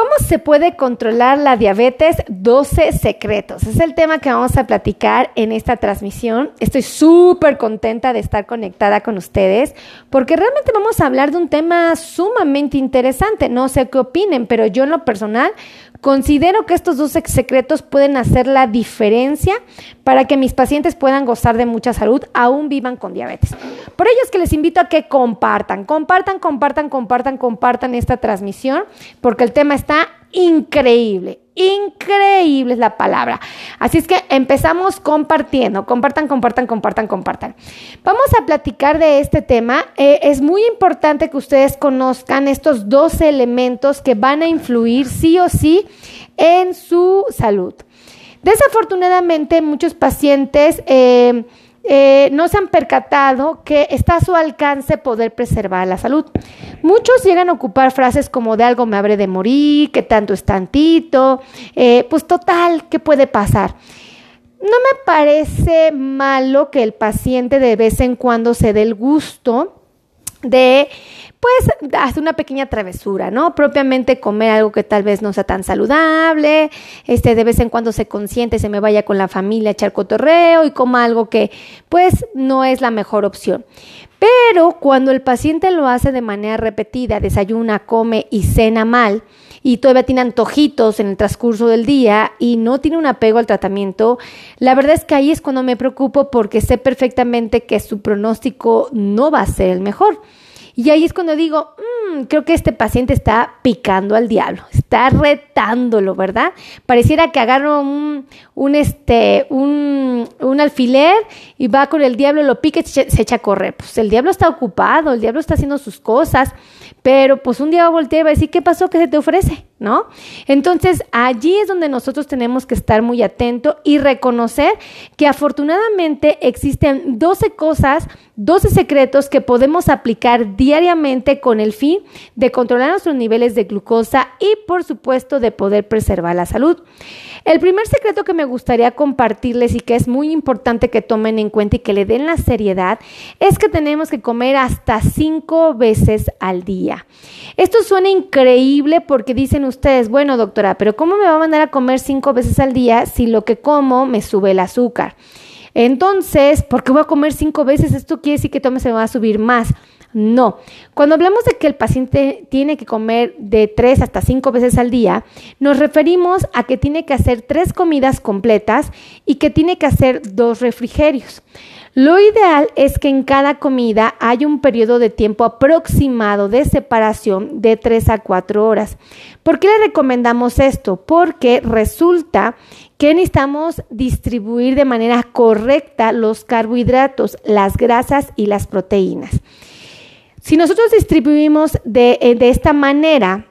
¿Cómo se puede controlar la diabetes? 12 secretos. Es el tema que vamos a platicar en esta transmisión. Estoy súper contenta de estar conectada con ustedes porque realmente vamos a hablar de un tema sumamente interesante. No sé qué opinen, pero yo en lo personal Considero que estos dos secretos pueden hacer la diferencia para que mis pacientes puedan gozar de mucha salud, aún vivan con diabetes. Por ello es que les invito a que compartan, compartan, compartan, compartan, compartan esta transmisión, porque el tema está increíble. Increíble es la palabra. Así es que empezamos compartiendo. Compartan, compartan, compartan, compartan. Vamos a platicar de este tema. Eh, es muy importante que ustedes conozcan estos dos elementos que van a influir sí o sí en su salud. Desafortunadamente, muchos pacientes... Eh, eh, no se han percatado que está a su alcance poder preservar la salud. Muchos llegan a ocupar frases como de algo me habré de morir, que tanto es tantito, eh, pues total, ¿qué puede pasar? No me parece malo que el paciente de vez en cuando se dé el gusto de pues hace una pequeña travesura, ¿no? Propiamente comer algo que tal vez no sea tan saludable, este de vez en cuando se consiente, se me vaya con la familia a echar cotorreo y coma algo que pues no es la mejor opción. Pero cuando el paciente lo hace de manera repetida, desayuna, come y cena mal, y todavía tiene antojitos en el transcurso del día y no tiene un apego al tratamiento, la verdad es que ahí es cuando me preocupo porque sé perfectamente que su pronóstico no va a ser el mejor. Y ahí es cuando digo, mm, creo que este paciente está picando al diablo, está retándolo, ¿verdad? Pareciera que agarra un, un, este, un, un alfiler y va con el diablo, lo pica se, echa a correr. Pues el diablo está ocupado, el diablo está haciendo sus cosas, pero pues un día va a voltear y va a decir, ¿qué pasó? ¿Qué se te ofrece? ¿No? Entonces allí es donde nosotros tenemos que estar muy atentos y reconocer que afortunadamente existen 12 cosas, 12 secretos que podemos aplicar diariamente con el fin de controlar nuestros niveles de glucosa y por supuesto de poder preservar la salud. El primer secreto que me gustaría compartirles y que es muy importante que tomen en cuenta y que le den la seriedad es que tenemos que comer hasta cinco veces al día. Esto suena increíble porque dicen ustedes, bueno doctora, pero ¿cómo me va a mandar a comer cinco veces al día si lo que como me sube el azúcar? Entonces, ¿por qué voy a comer cinco veces? Esto quiere decir que todo se va a subir más. No. Cuando hablamos de que el paciente tiene que comer de tres hasta cinco veces al día, nos referimos a que tiene que hacer tres comidas completas y que tiene que hacer dos refrigerios. Lo ideal es que en cada comida haya un periodo de tiempo aproximado de separación de 3 a 4 horas. ¿Por qué le recomendamos esto? Porque resulta que necesitamos distribuir de manera correcta los carbohidratos, las grasas y las proteínas. Si nosotros distribuimos de, eh, de esta manera,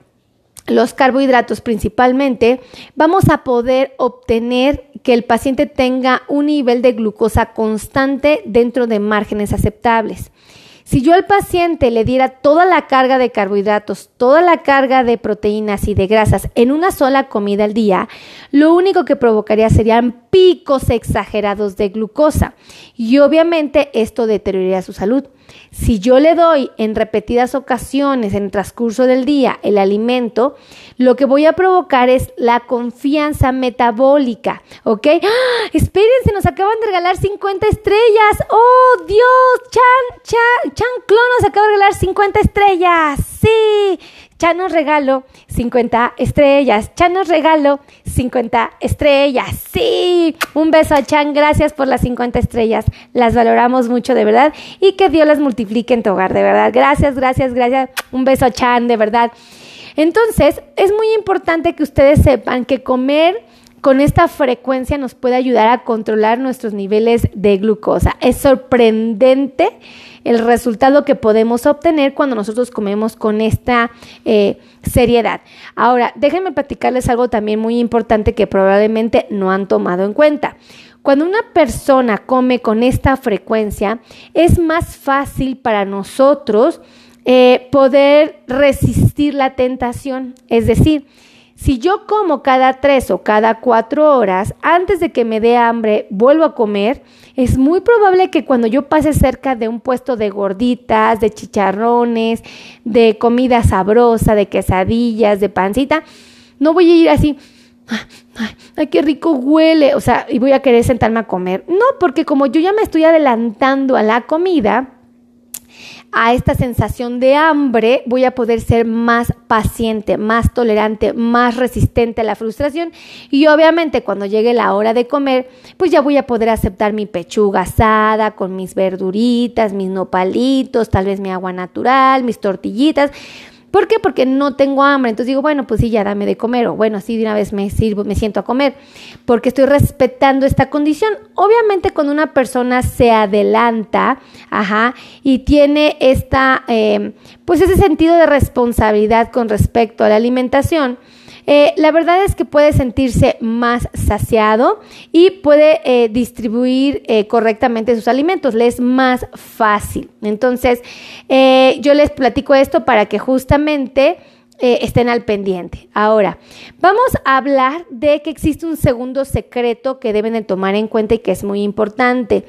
los carbohidratos principalmente, vamos a poder obtener que el paciente tenga un nivel de glucosa constante dentro de márgenes aceptables. Si yo al paciente le diera toda la carga de carbohidratos, toda la carga de proteínas y de grasas en una sola comida al día, lo único que provocaría serían picos exagerados de glucosa y obviamente esto deterioraría su salud. Si yo le doy en repetidas ocasiones en el transcurso del día el alimento, lo que voy a provocar es la confianza metabólica, ¿ok? ¡Ah! Espérense, nos acaban de regalar 50 estrellas. ¡Oh, Dios! Chan, Chan, Chan Clon nos acaba de regalar 50 estrellas. Sí, Chan nos regalo 50 estrellas. Chan nos regalo 50 estrellas. Sí, un beso a Chan. Gracias por las 50 estrellas. Las valoramos mucho, de verdad. Y que Dios las multiplique en tu hogar, de verdad. Gracias, gracias, gracias. Un beso a Chan, de verdad. Entonces, es muy importante que ustedes sepan que comer con esta frecuencia nos puede ayudar a controlar nuestros niveles de glucosa. Es sorprendente el resultado que podemos obtener cuando nosotros comemos con esta eh, seriedad. Ahora, déjenme platicarles algo también muy importante que probablemente no han tomado en cuenta. Cuando una persona come con esta frecuencia, es más fácil para nosotros eh, poder resistir la tentación. Es decir, si yo como cada tres o cada cuatro horas, antes de que me dé hambre, vuelvo a comer, es muy probable que cuando yo pase cerca de un puesto de gorditas, de chicharrones, de comida sabrosa, de quesadillas, de pancita, No voy a ir así, ay, qué rico huele, o sea, y voy a querer sentarme a comer. No, porque como yo ya me estoy adelantando a la comida, a esta sensación de hambre, voy a poder ser más paciente, más tolerante, más resistente a la frustración y obviamente cuando llegue la hora de comer, pues ya voy a poder aceptar mi pechuga asada con mis verduritas, mis nopalitos, tal vez mi agua natural, mis tortillitas. ¿Por qué? Porque no tengo hambre. Entonces digo, bueno, pues sí, ya dame de comer. O bueno, así de una vez me sirvo, me siento a comer. Porque estoy respetando esta condición. Obviamente, cuando una persona se adelanta, ajá, y tiene esta, eh, pues ese sentido de responsabilidad con respecto a la alimentación, eh, la verdad es que puede sentirse más saciado y puede eh, distribuir eh, correctamente sus alimentos, le es más fácil. Entonces, yo les platico esto para que justamente... estén al pendiente. Ahora, vamos a hablar de que existe un segundo secreto que deben de tomar en cuenta y que es muy importante.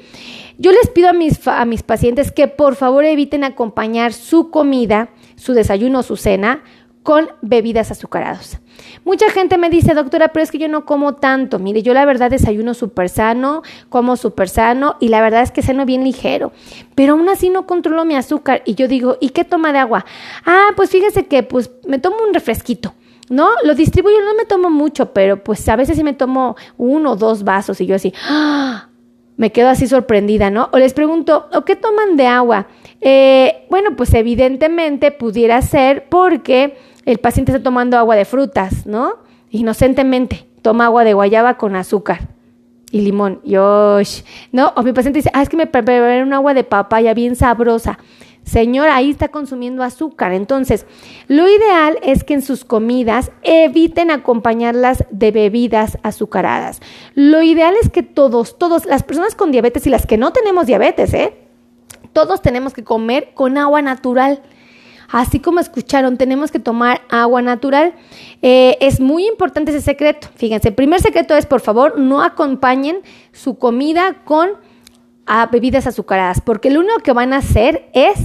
Yo les pido a mis, a mis pacientes que por favor eviten acompañar su comida, su desayuno, su cena con bebidas azucaradas. Mucha gente me dice, doctora, pero es que yo no como tanto. Mire, yo la verdad desayuno súper sano, como súper sano y la verdad es que ceno bien ligero. Pero aún así no controlo mi azúcar. Y yo digo, ¿y qué toma de agua? Ah, pues fíjese que pues me tomo un refresquito. ¿No? Lo distribuyo, no me tomo mucho, pero pues a veces sí me tomo uno o dos vasos y yo así, ¡ah! me quedo así sorprendida, ¿no? O les pregunto, ¿o qué toman de agua? Eh, bueno, pues evidentemente pudiera ser porque el paciente está tomando agua de frutas, ¿no? Inocentemente, toma agua de guayaba con azúcar y limón. Yo, no, o mi paciente dice, ah, es que me preparé un agua de papaya bien sabrosa. Señor, ahí está consumiendo azúcar. Entonces, lo ideal es que en sus comidas eviten acompañarlas de bebidas azucaradas. Lo ideal es que todos, todos, las personas con diabetes y las que no tenemos diabetes, ¿eh? Todos tenemos que comer con agua natural. Así como escucharon, tenemos que tomar agua natural. Eh, es muy importante ese secreto. Fíjense, el primer secreto es, por favor, no acompañen su comida con ah, bebidas azucaradas, porque lo único que van a hacer es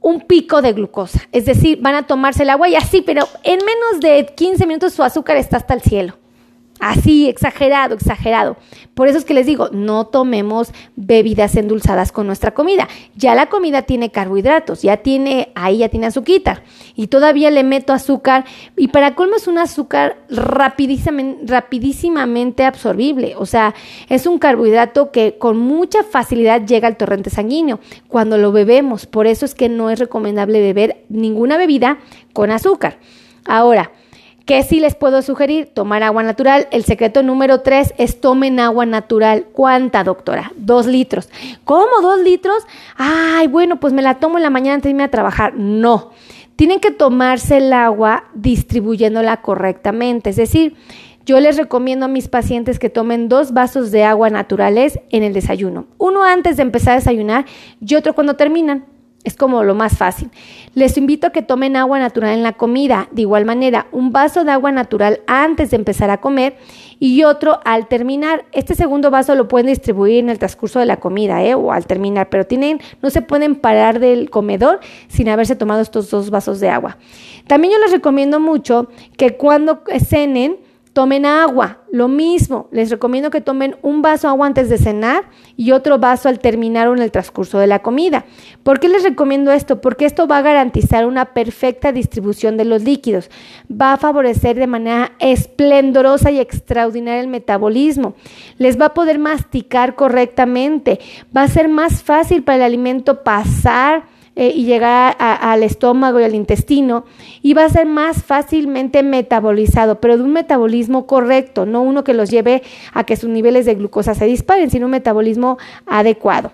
un pico de glucosa. Es decir, van a tomarse el agua y así, pero en menos de 15 minutos su azúcar está hasta el cielo. Así, exagerado, exagerado. Por eso es que les digo, no tomemos bebidas endulzadas con nuestra comida. Ya la comida tiene carbohidratos, ya tiene, ahí ya tiene azúcar. Y todavía le meto azúcar. Y para colmo es un azúcar rapidísimamente, rapidísimamente absorbible. O sea, es un carbohidrato que con mucha facilidad llega al torrente sanguíneo cuando lo bebemos. Por eso es que no es recomendable beber ninguna bebida con azúcar. Ahora, ¿Qué sí les puedo sugerir? Tomar agua natural. El secreto número tres es tomen agua natural. ¿Cuánta, doctora? Dos litros. ¿Cómo dos litros? Ay, bueno, pues me la tomo en la mañana antes de irme a trabajar. No. Tienen que tomarse el agua distribuyéndola correctamente. Es decir, yo les recomiendo a mis pacientes que tomen dos vasos de agua naturales en el desayuno. Uno antes de empezar a desayunar y otro cuando terminan. Es como lo más fácil. Les invito a que tomen agua natural en la comida. De igual manera, un vaso de agua natural antes de empezar a comer y otro al terminar. Este segundo vaso lo pueden distribuir en el transcurso de la comida ¿eh? o al terminar, pero tienen, no se pueden parar del comedor sin haberse tomado estos dos vasos de agua. También yo les recomiendo mucho que cuando cenen, Tomen agua, lo mismo. Les recomiendo que tomen un vaso de agua antes de cenar y otro vaso al terminar o en el transcurso de la comida. ¿Por qué les recomiendo esto? Porque esto va a garantizar una perfecta distribución de los líquidos. Va a favorecer de manera esplendorosa y extraordinaria el metabolismo. Les va a poder masticar correctamente. Va a ser más fácil para el alimento pasar eh, y llegar al estómago y al intestino y va a ser más fácilmente metabolizado, pero de un metabolismo correcto, no uno que los lleve a que sus niveles de glucosa se disparen, sino un metabolismo adecuado.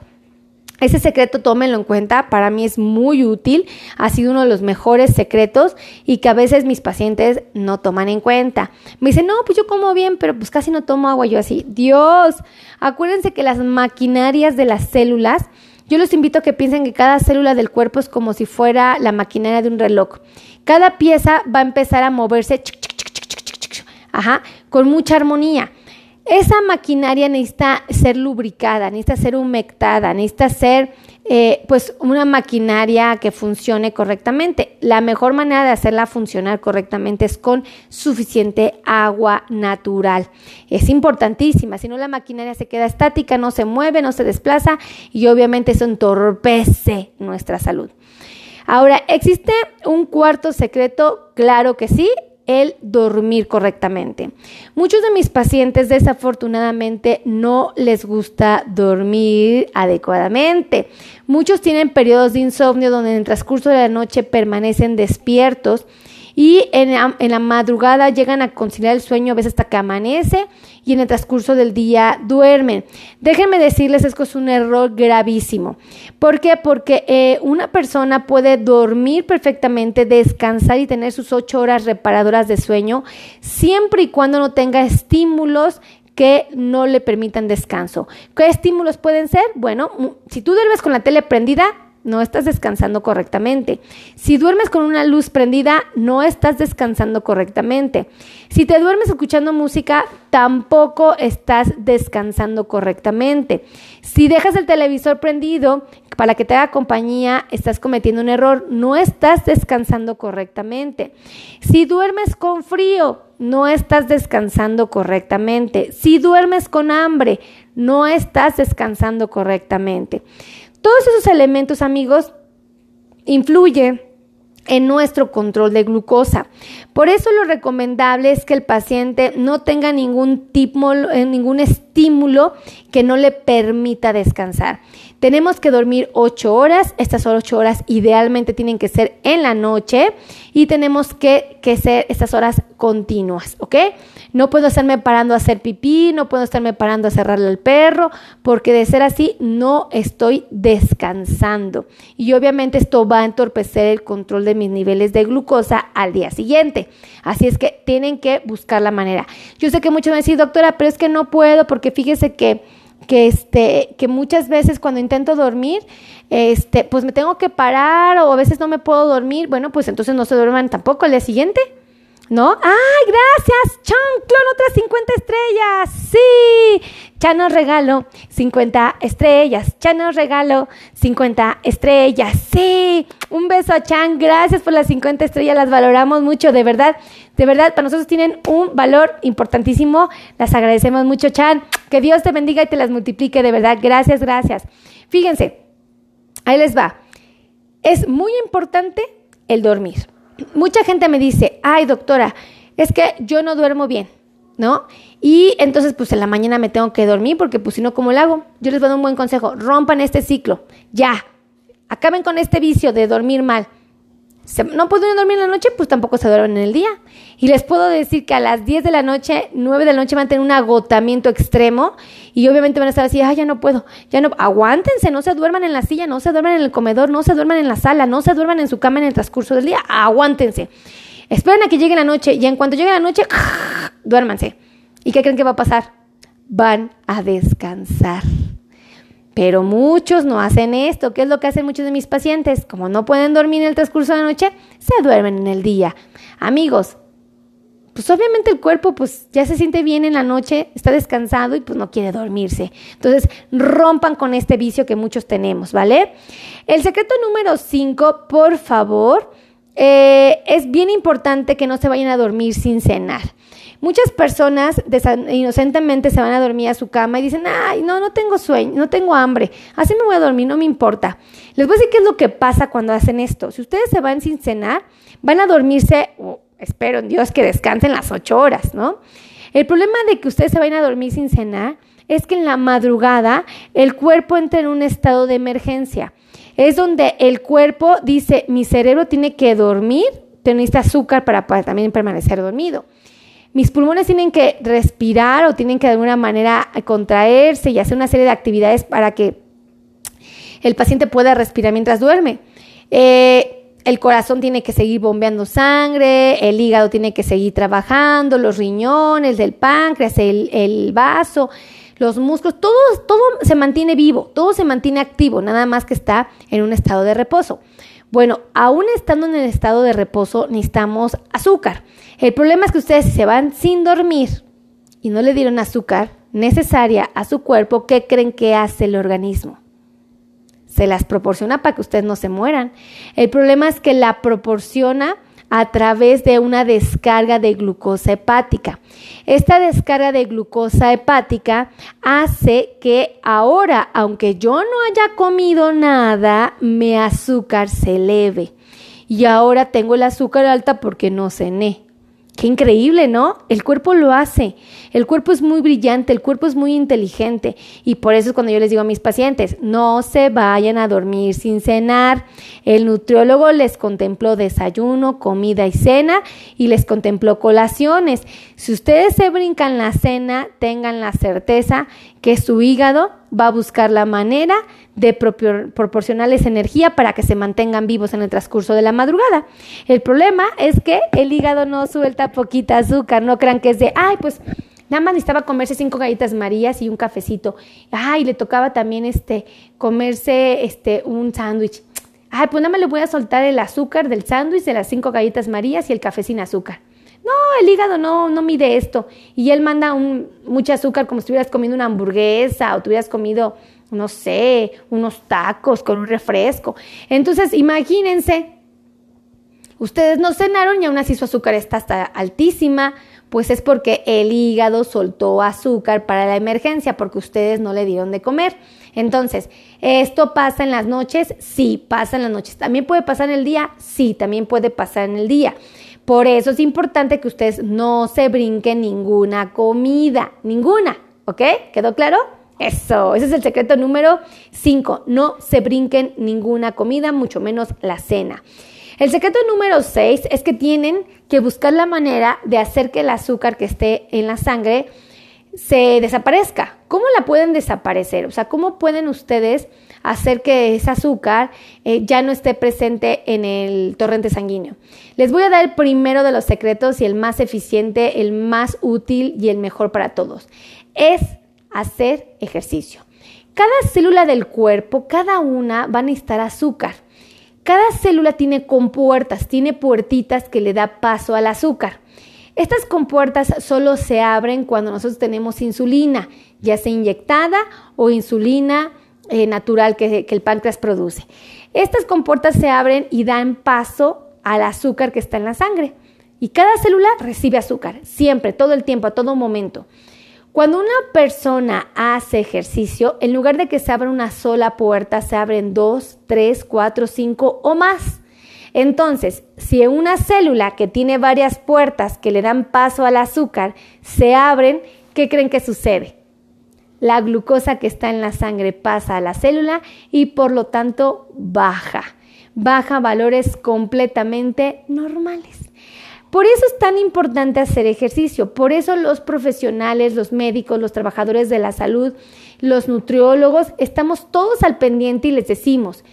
Ese secreto tómenlo en cuenta, para mí es muy útil, ha sido uno de los mejores secretos y que a veces mis pacientes no toman en cuenta. Me dicen, no, pues yo como bien, pero pues casi no tomo agua. Yo así, Dios, acuérdense que las maquinarias de las células yo los invito a que piensen que cada célula del cuerpo es como si fuera la maquinaria de un reloj. Cada pieza va a empezar a moverse ajá, con mucha armonía. Esa maquinaria necesita ser lubricada, necesita ser humectada, necesita ser eh, pues una maquinaria que funcione correctamente. La mejor manera de hacerla funcionar correctamente es con suficiente agua natural. Es importantísima, si no la maquinaria se queda estática, no se mueve, no se desplaza y obviamente eso entorpece nuestra salud. Ahora, ¿existe un cuarto secreto? Claro que sí, el dormir correctamente. Muchos de mis pacientes desafortunadamente no les gusta dormir adecuadamente. Muchos tienen periodos de insomnio donde en el transcurso de la noche permanecen despiertos y en la, madrugada llegan a conciliar el sueño a veces hasta que amanece y en el transcurso del día duermen. Déjenme decirles, esto es un error gravísimo. ¿Por qué? Porque eh, una persona puede dormir perfectamente, descansar y tener sus ocho horas reparadoras de sueño siempre y cuando no tenga estímulos que no le permitan descanso. ¿Qué estímulos pueden ser? Bueno, si tú duermes con la tele prendida, no estás descansando correctamente. Si duermes con una luz prendida, no estás descansando correctamente. Si te duermes escuchando música, tampoco estás descansando correctamente. Si dejas el televisor prendido para que te haga compañía, estás cometiendo un error, no estás descansando correctamente. Si duermes con frío, no estás descansando correctamente. Si duermes con hambre, no estás descansando correctamente. Todos esos elementos, amigos, influyen en nuestro control de glucosa. Por eso lo recomendable es que el paciente no tenga ningún tipo, eh, ningún estímulo que no le permita descansar. Tenemos que dormir 8 horas, estas 8 horas idealmente tienen que ser en la noche y tenemos que, que ser estas horas continuas, ¿ok? No puedo estarme parando a hacer pipí, no puedo estarme parando a cerrarle al perro, porque de ser así no estoy descansando. Y obviamente esto va a entorpecer el control de mis niveles de glucosa al día siguiente. Así es que tienen que buscar la manera. Yo sé que muchos a decir, doctora, pero es que no puedo porque fíjese que que este que muchas veces cuando intento dormir este pues me tengo que parar o a veces no me puedo dormir bueno pues entonces no se duerman tampoco al día siguiente ¿No? ¡Ay, gracias! Chan, otras 50 estrellas. Sí. Chan nos regalo 50 estrellas. Chan nos regalo 50 estrellas. Sí. Un beso a Chan. Gracias por las 50 estrellas. Las valoramos mucho, de verdad. De verdad, para nosotros tienen un valor importantísimo. Las agradecemos mucho, Chan. Que Dios te bendiga y te las multiplique, de verdad. Gracias, gracias. Fíjense, ahí les va. Es muy importante el dormir mucha gente me dice, ay doctora, es que yo no duermo bien, ¿no? Y entonces pues en la mañana me tengo que dormir porque pues si no, ¿cómo lo hago? Yo les voy a dar un buen consejo, rompan este ciclo, ya, acaben con este vicio de dormir mal no pueden dormir en la noche, pues tampoco se duermen en el día. Y les puedo decir que a las 10 de la noche, 9 de la noche van a tener un agotamiento extremo y obviamente van a estar así, ay, ya no puedo, ya no, aguántense, no se duerman en la silla, no se duerman en el comedor, no se duerman en la sala, no se duerman en su cama en el transcurso del día, aguántense. Esperen a que llegue la noche y en cuanto llegue la noche, duérmanse. ¿Y qué creen que va a pasar? Van a descansar. Pero muchos no hacen esto. ¿Qué es lo que hacen muchos de mis pacientes? Como no pueden dormir en el transcurso de la noche, se duermen en el día. Amigos, pues obviamente el cuerpo pues ya se siente bien en la noche, está descansado y pues no quiere dormirse. Entonces rompan con este vicio que muchos tenemos, ¿vale? El secreto número 5, por favor, eh, es bien importante que no se vayan a dormir sin cenar. Muchas personas inocentemente se van a dormir a su cama y dicen, ay, no, no tengo sueño, no tengo hambre, así me voy a dormir, no me importa. Les voy a decir qué es lo que pasa cuando hacen esto. Si ustedes se van sin cenar, van a dormirse, espero en Dios que descansen las ocho horas, ¿no? El problema de que ustedes se vayan a dormir sin cenar es que en la madrugada el cuerpo entra en un estado de emergencia. Es donde el cuerpo dice, mi cerebro tiene que dormir, tener azúcar para, para también permanecer dormido mis pulmones tienen que respirar o tienen que de alguna manera contraerse y hacer una serie de actividades para que el paciente pueda respirar mientras duerme. Eh, el corazón tiene que seguir bombeando sangre, el hígado tiene que seguir trabajando, los riñones, el páncreas, el, el vaso, los músculos, todo, todo se mantiene vivo, todo se mantiene activo, nada más que está en un estado de reposo. Bueno, aún estando en el estado de reposo, necesitamos azúcar. El problema es que ustedes se van sin dormir y no le dieron azúcar necesaria a su cuerpo, ¿qué creen que hace el organismo? se las proporciona para que ustedes no se mueran. El problema es que la proporciona a través de una descarga de glucosa hepática. Esta descarga de glucosa hepática hace que ahora, aunque yo no haya comido nada, mi azúcar se eleve. Y ahora tengo el azúcar alta porque no cené. Qué increíble, ¿no? El cuerpo lo hace. El cuerpo es muy brillante, el cuerpo es muy inteligente. Y por eso es cuando yo les digo a mis pacientes, no se vayan a dormir sin cenar. El nutriólogo les contempló desayuno, comida y cena y les contempló colaciones. Si ustedes se brincan la cena, tengan la certeza que su hígado va a buscar la manera de proporcionarles energía para que se mantengan vivos en el transcurso de la madrugada. El problema es que el hígado no suelta poquita azúcar, no crean que es de, ay, pues nada más necesitaba comerse cinco galletas marías y un cafecito. Ay, le tocaba también este comerse este un sándwich. Ay, pues nada más le voy a soltar el azúcar del sándwich de las cinco galletas marías y el café sin azúcar. No, el hígado no, no mide esto. Y él manda un, mucho azúcar como si estuvieras comiendo una hamburguesa o tuvieras comido, no sé, unos tacos con un refresco. Entonces, imagínense, ustedes no cenaron y aún así su azúcar está hasta altísima, pues es porque el hígado soltó azúcar para la emergencia, porque ustedes no le dieron de comer. Entonces, ¿esto pasa en las noches? Sí, pasa en las noches. ¿También puede pasar en el día? Sí, también puede pasar en el día. Por eso es importante que ustedes no se brinquen ninguna comida, ninguna, ¿ok? ¿Quedó claro? Eso, ese es el secreto número 5. No se brinquen ninguna comida, mucho menos la cena. El secreto número 6 es que tienen que buscar la manera de hacer que el azúcar que esté en la sangre se desaparezca. ¿Cómo la pueden desaparecer? O sea, ¿cómo pueden ustedes hacer que ese azúcar eh, ya no esté presente en el torrente sanguíneo? Les voy a dar el primero de los secretos y el más eficiente, el más útil y el mejor para todos. Es hacer ejercicio. Cada célula del cuerpo, cada una va a necesitar azúcar. Cada célula tiene compuertas, tiene puertitas que le da paso al azúcar. Estas compuertas solo se abren cuando nosotros tenemos insulina, ya sea inyectada o insulina eh, natural que, que el páncreas produce. Estas compuertas se abren y dan paso al azúcar que está en la sangre. Y cada célula recibe azúcar, siempre, todo el tiempo, a todo momento. Cuando una persona hace ejercicio, en lugar de que se abra una sola puerta, se abren dos, tres, cuatro, cinco o más. Entonces, si una célula que tiene varias puertas que le dan paso al azúcar se abren, ¿qué creen que sucede? La glucosa que está en la sangre pasa a la célula y por lo tanto baja. Baja valores completamente normales. Por eso es tan importante hacer ejercicio. Por eso los profesionales, los médicos, los trabajadores de la salud, los nutriólogos, estamos todos al pendiente y les decimos,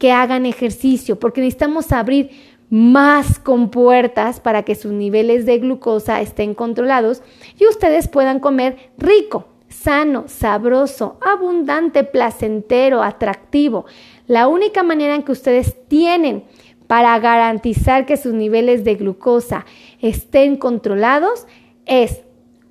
que hagan ejercicio, porque necesitamos abrir más compuertas para que sus niveles de glucosa estén controlados y ustedes puedan comer rico, sano, sabroso, abundante, placentero, atractivo. La única manera en que ustedes tienen para garantizar que sus niveles de glucosa estén controlados es,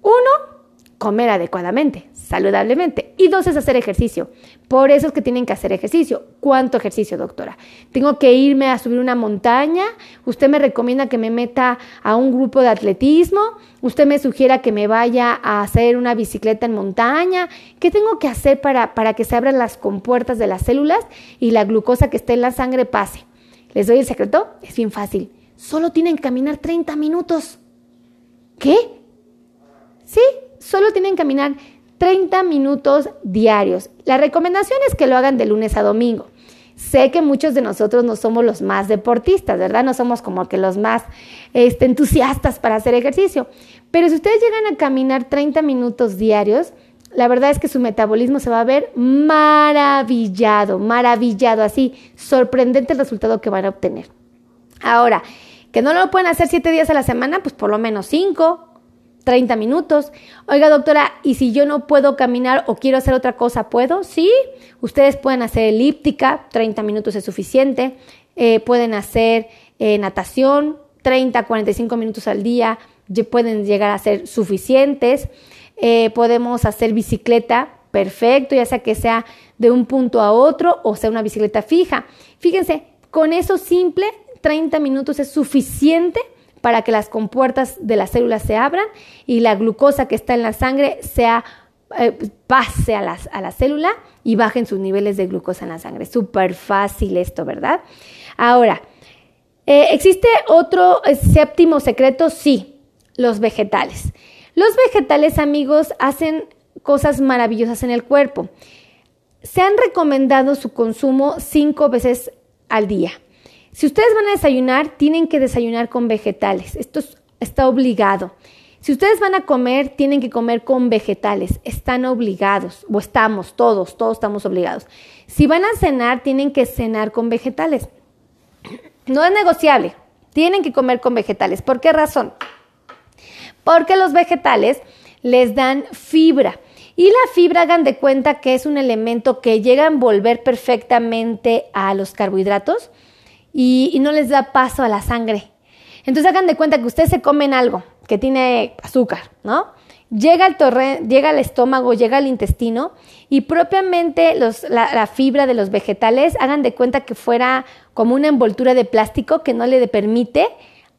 uno, comer adecuadamente, saludablemente. Y dos es hacer ejercicio. Por eso es que tienen que hacer ejercicio. ¿Cuánto ejercicio, doctora? Tengo que irme a subir una montaña. Usted me recomienda que me meta a un grupo de atletismo. Usted me sugiera que me vaya a hacer una bicicleta en montaña. ¿Qué tengo que hacer para, para que se abran las compuertas de las células y la glucosa que esté en la sangre pase? ¿Les doy el secreto? Es bien fácil. Solo tienen que caminar 30 minutos. ¿Qué? Sí, solo tienen que caminar 30 minutos diarios. La recomendación es que lo hagan de lunes a domingo. Sé que muchos de nosotros no somos los más deportistas, ¿verdad? No somos como que los más este, entusiastas para hacer ejercicio. Pero si ustedes llegan a caminar 30 minutos diarios, la verdad es que su metabolismo se va a ver maravillado, maravillado, así, sorprendente el resultado que van a obtener. Ahora, que no lo pueden hacer 7 días a la semana, pues por lo menos 5, 30 minutos. Oiga, doctora, ¿y si yo no puedo caminar o quiero hacer otra cosa, puedo? Sí, ustedes pueden hacer elíptica, 30 minutos es suficiente. Eh, pueden hacer eh, natación, 30, 45 minutos al día pueden llegar a ser suficientes. Eh, podemos hacer bicicleta perfecto, ya sea que sea de un punto a otro o sea una bicicleta fija. Fíjense, con eso simple, 30 minutos es suficiente para que las compuertas de las células se abran y la glucosa que está en la sangre sea eh, pase a, a la célula y bajen sus niveles de glucosa en la sangre. Súper fácil esto, ¿verdad? Ahora, eh, ¿existe otro séptimo secreto? Sí, los vegetales. Los vegetales, amigos, hacen cosas maravillosas en el cuerpo. Se han recomendado su consumo cinco veces al día. Si ustedes van a desayunar, tienen que desayunar con vegetales. Esto está obligado. Si ustedes van a comer, tienen que comer con vegetales. Están obligados, o estamos, todos, todos estamos obligados. Si van a cenar, tienen que cenar con vegetales. No es negociable. Tienen que comer con vegetales. ¿Por qué razón? Porque los vegetales les dan fibra. Y la fibra, hagan de cuenta que es un elemento que llega a envolver perfectamente a los carbohidratos y, no les da paso a la sangre. Entonces hagan de cuenta que ustedes se comen algo, que tiene azúcar, ¿no? Llega al, torre, llega al estómago, llega al intestino y propiamente los, la, fibra de los vegetales, hagan de cuenta que fuera como una envoltura de plástico que no le permite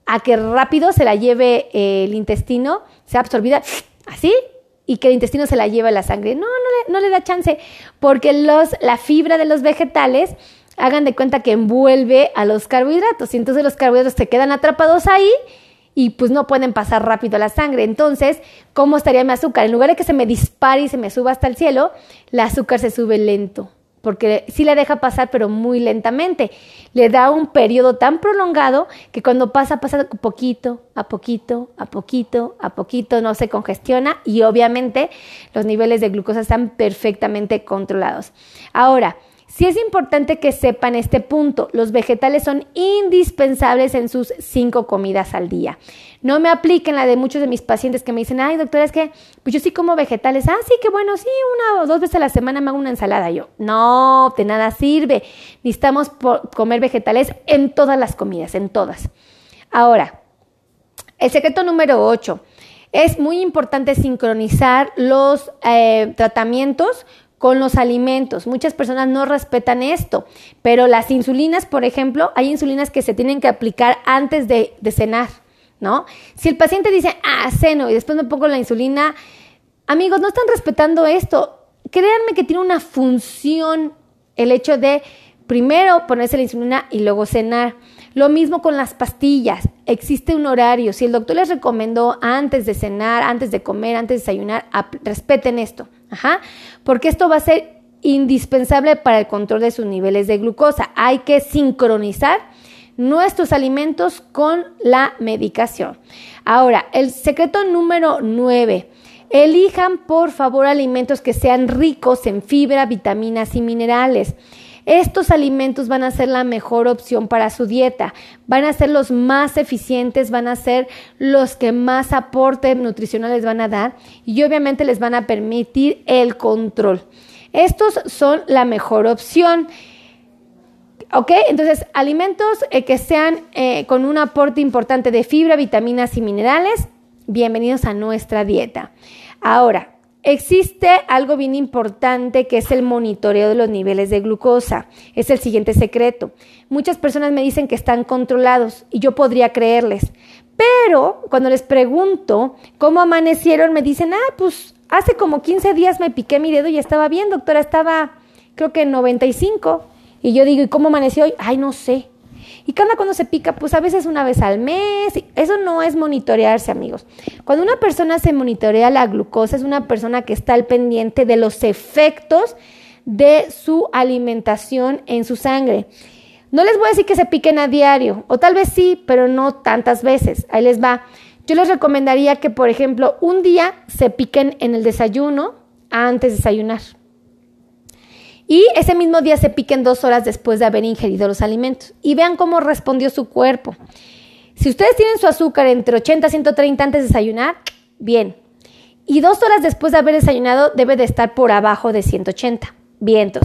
a que rápido se la lleve eh, el intestino, sea absorbida así y que el intestino se la lleve a la sangre. No, no le, no le da chance porque los, la fibra de los vegetales hagan de cuenta que envuelve a los carbohidratos y entonces los carbohidratos se quedan atrapados ahí y pues no pueden pasar rápido a la sangre. Entonces, ¿cómo estaría mi azúcar? En lugar de que se me dispare y se me suba hasta el cielo, el azúcar se sube lento, porque sí le deja pasar, pero muy lentamente. Le da un periodo tan prolongado que cuando pasa, pasa poquito, a poquito, a poquito, a poquito, no se congestiona y obviamente los niveles de glucosa están perfectamente controlados. Ahora, Sí es importante que sepan este punto. Los vegetales son indispensables en sus cinco comidas al día. No me apliquen la de muchos de mis pacientes que me dicen, ay doctora, es que pues yo sí como vegetales. Ah, sí, que bueno, sí, una o dos veces a la semana me hago una ensalada. Yo, no, de nada sirve. Necesitamos comer vegetales en todas las comidas, en todas. Ahora, el secreto número 8. Es muy importante sincronizar los eh, tratamientos con los alimentos. Muchas personas no respetan esto, pero las insulinas, por ejemplo, hay insulinas que se tienen que aplicar antes de, cenar, ¿no? Si el paciente dice, ah, ceno y después me pongo la insulina, amigos, no están respetando esto. Créanme que tiene una función el hecho de primero ponerse la insulina y luego cenar. Lo mismo con las pastillas. Existe un horario. Si el doctor les recomendó antes de cenar, antes de comer, antes de desayunar, respeten esto. Ajá. Porque esto va a ser indispensable para el control de sus niveles de glucosa. Hay que sincronizar nuestros alimentos con la medicación. Ahora, el secreto número 9. Elijan por favor alimentos que sean ricos en fibra, vitaminas y minerales. Estos alimentos van a ser la mejor opción para su dieta, van a ser los más eficientes, van a ser los que más aporte nutricional les van a dar y obviamente les van a permitir el control. Estos son la mejor opción. ¿Ok? Entonces, alimentos eh, que sean eh, con un aporte importante de fibra, vitaminas y minerales, bienvenidos a nuestra dieta. Ahora, Existe algo bien importante que es el monitoreo de los niveles de glucosa. Es el siguiente secreto. Muchas personas me dicen que están controlados y yo podría creerles. Pero cuando les pregunto cómo amanecieron, me dicen, ah, pues hace como 15 días me piqué mi dedo y estaba bien, doctora, estaba creo que en 95. Y yo digo, ¿y cómo amaneció hoy? Ay, no sé. ¿Y cada cuando se pica? Pues a veces una vez al mes. Eso no es monitorearse, amigos. Cuando una persona se monitorea la glucosa, es una persona que está al pendiente de los efectos de su alimentación en su sangre. No les voy a decir que se piquen a diario, o tal vez sí, pero no tantas veces. Ahí les va. Yo les recomendaría que, por ejemplo, un día se piquen en el desayuno antes de desayunar y ese mismo día se piquen dos horas después de haber ingerido los alimentos y vean cómo respondió su cuerpo. Si ustedes tienen su azúcar entre 80 y 130 antes de desayunar, bien. Y dos horas después de haber desayunado debe de estar por abajo de 180. Vientos.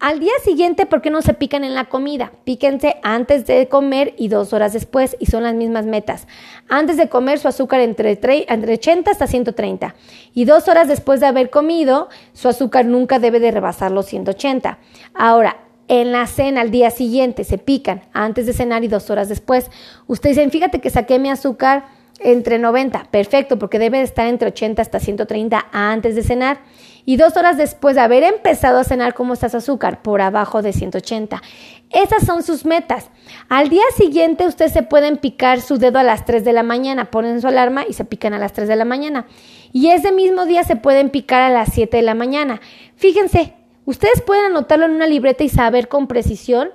Al día siguiente, ¿por qué no se pican en la comida? Píquense antes de comer y dos horas después, y son las mismas metas. Antes de comer, su azúcar entre, entre 80 hasta 130. Y dos horas después de haber comido, su azúcar nunca debe de rebasar los 180. Ahora, en la cena al día siguiente se pican antes de cenar y dos horas después. Ustedes dicen, fíjate que saqué mi azúcar entre 90, perfecto, porque debe de estar entre 80 hasta 130 antes de cenar. Y dos horas después de haber empezado a cenar, ¿cómo estás azúcar? Por abajo de 180. Esas son sus metas. Al día siguiente ustedes se pueden picar su dedo a las 3 de la mañana, ponen su alarma y se pican a las 3 de la mañana. Y ese mismo día se pueden picar a las 7 de la mañana. Fíjense, ustedes pueden anotarlo en una libreta y saber con precisión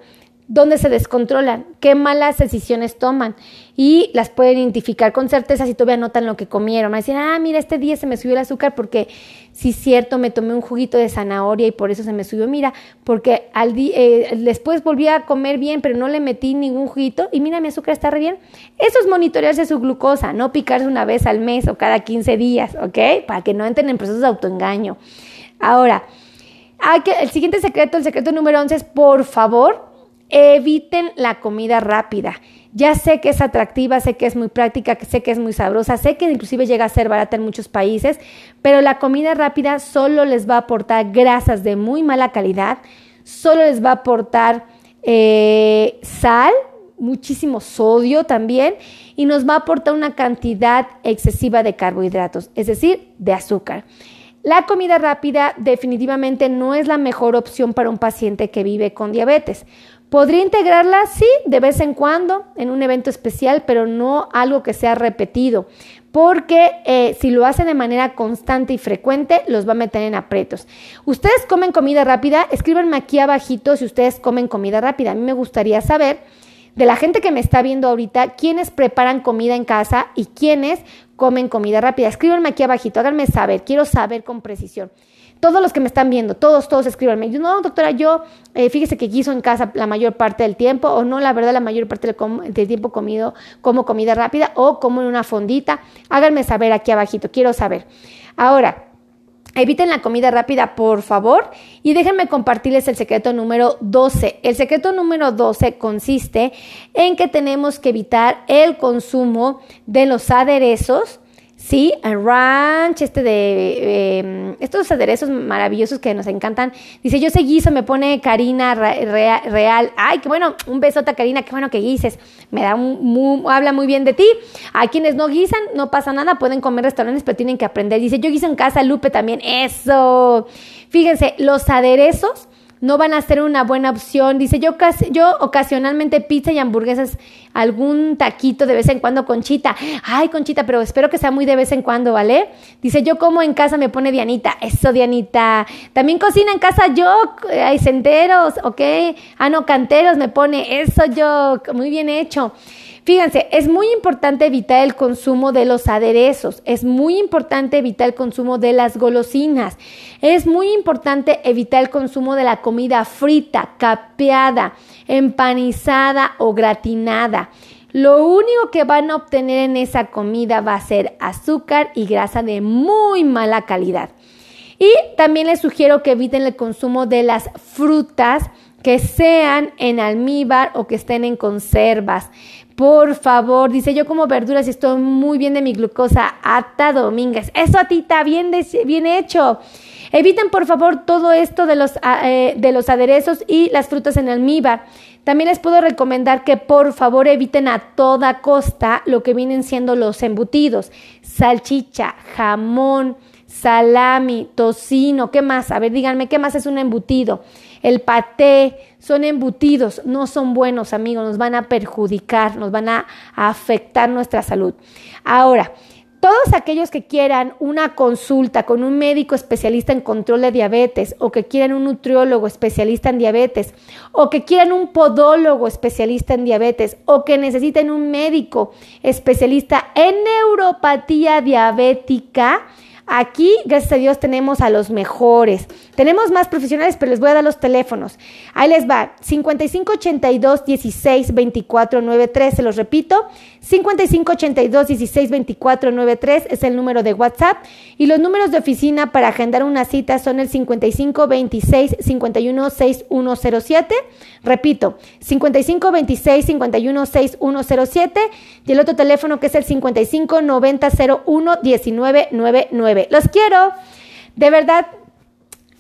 dónde se descontrolan, qué malas decisiones toman y las pueden identificar con certeza si todavía notan lo que comieron. Me dicen, ah, mira, este día se me subió el azúcar porque sí cierto, me tomé un juguito de zanahoria y por eso se me subió. Mira, porque al eh, después volví a comer bien, pero no le metí ningún juguito y mira, mi azúcar está re bien. Eso es monitorearse su glucosa, no picarse una vez al mes o cada 15 días, ¿ok? Para que no entren en procesos de autoengaño. Ahora, el siguiente secreto, el secreto número 11 es, por favor, Eviten la comida rápida. Ya sé que es atractiva, sé que es muy práctica, sé que es muy sabrosa, sé que inclusive llega a ser barata en muchos países, pero la comida rápida solo les va a aportar grasas de muy mala calidad, solo les va a aportar eh, sal, muchísimo sodio también, y nos va a aportar una cantidad excesiva de carbohidratos, es decir, de azúcar. La comida rápida definitivamente no es la mejor opción para un paciente que vive con diabetes. Podría integrarla, sí, de vez en cuando, en un evento especial, pero no algo que sea repetido, porque eh, si lo hace de manera constante y frecuente, los va a meter en apretos. Ustedes comen comida rápida, escríbanme aquí abajito si ustedes comen comida rápida. A mí me gustaría saber de la gente que me está viendo ahorita, quiénes preparan comida en casa y quiénes comen comida rápida. Escríbanme aquí abajito, háganme saber, quiero saber con precisión todos los que me están viendo, todos, todos escríbanme. Yo, no, doctora, yo, eh, fíjese que quiso en casa la mayor parte del tiempo, o no, la verdad, la mayor parte del, tiempo comido como comida rápida, o como en una fondita. Háganme saber aquí abajito, quiero saber. Ahora, Eviten la comida rápida, por favor, y déjenme compartirles el secreto número 12. El secreto número 12 consiste en que tenemos que evitar el consumo de los aderezos, Sí, el ranch, este de em, estos aderezos maravillosos que nos encantan. Dice, yo sé guiso, me pone Karina Real. Ay, qué bueno, un besote a Karina, qué bueno que guises. Me da un, habla muy bien de ti. A quienes no guisan, no pasa nada, pueden comer restaurantes, pero tienen que aprender. Dice, yo guiso en casa, Lupe también. Eso. Fíjense, los aderezos no van a ser una buena opción. Dice, yo, ocasionalmente pizza y hamburguesas, algún taquito de vez en cuando, Conchita. Ay, Conchita, pero espero que sea muy de vez en cuando, ¿vale? Dice, yo como en casa, me pone Dianita. Eso, Dianita. También cocina en casa yo, hay senderos, ¿ok? Ah, no, canteros, me pone. Eso yo, muy bien hecho. Fíjense, es muy importante evitar el consumo de los aderezos, es muy importante evitar el consumo de las golosinas, es muy importante evitar el consumo de la comida frita, capeada, empanizada o gratinada. Lo único que van a obtener en esa comida va a ser azúcar y grasa de muy mala calidad. Y también les sugiero que eviten el consumo de las frutas que sean en almíbar o que estén en conservas. Por favor, dice yo como verduras y estoy muy bien de mi glucosa. Ata Domínguez. Eso, a ti está bien, bien hecho. Eviten, por favor, todo esto de los, ah, eh, de los aderezos y las frutas en almíbar. También les puedo recomendar que por favor eviten a toda costa lo que vienen siendo los embutidos. Salchicha, jamón, salami, tocino, ¿qué más? A ver, díganme, ¿qué más es un embutido? El paté, son embutidos, no son buenos amigos, nos van a perjudicar, nos van a, afectar nuestra salud. Ahora, todos aquellos que quieran una consulta con un médico especialista en control de diabetes o que quieran un nutriólogo especialista en diabetes o que quieran un podólogo especialista en diabetes o que necesiten un médico especialista en neuropatía diabética, Aquí, gracias a Dios, tenemos a los mejores. Tenemos más profesionales, pero les voy a dar los teléfonos. Ahí les va, 5582 16 24 93, se los repito, 5582 16 24 93 es el número de WhatsApp y los números de oficina para agendar una cita son el 55 26 51 6107. Repito, 55 26 51 6107 y el otro teléfono que es el 55 90 01 1999. Los quiero. De verdad,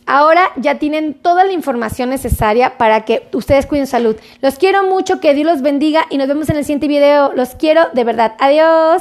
Ahora ya tienen toda la información necesaria para que ustedes cuiden salud. Los quiero mucho, que Dios los bendiga y nos vemos en el siguiente video. Los quiero de verdad. Adiós.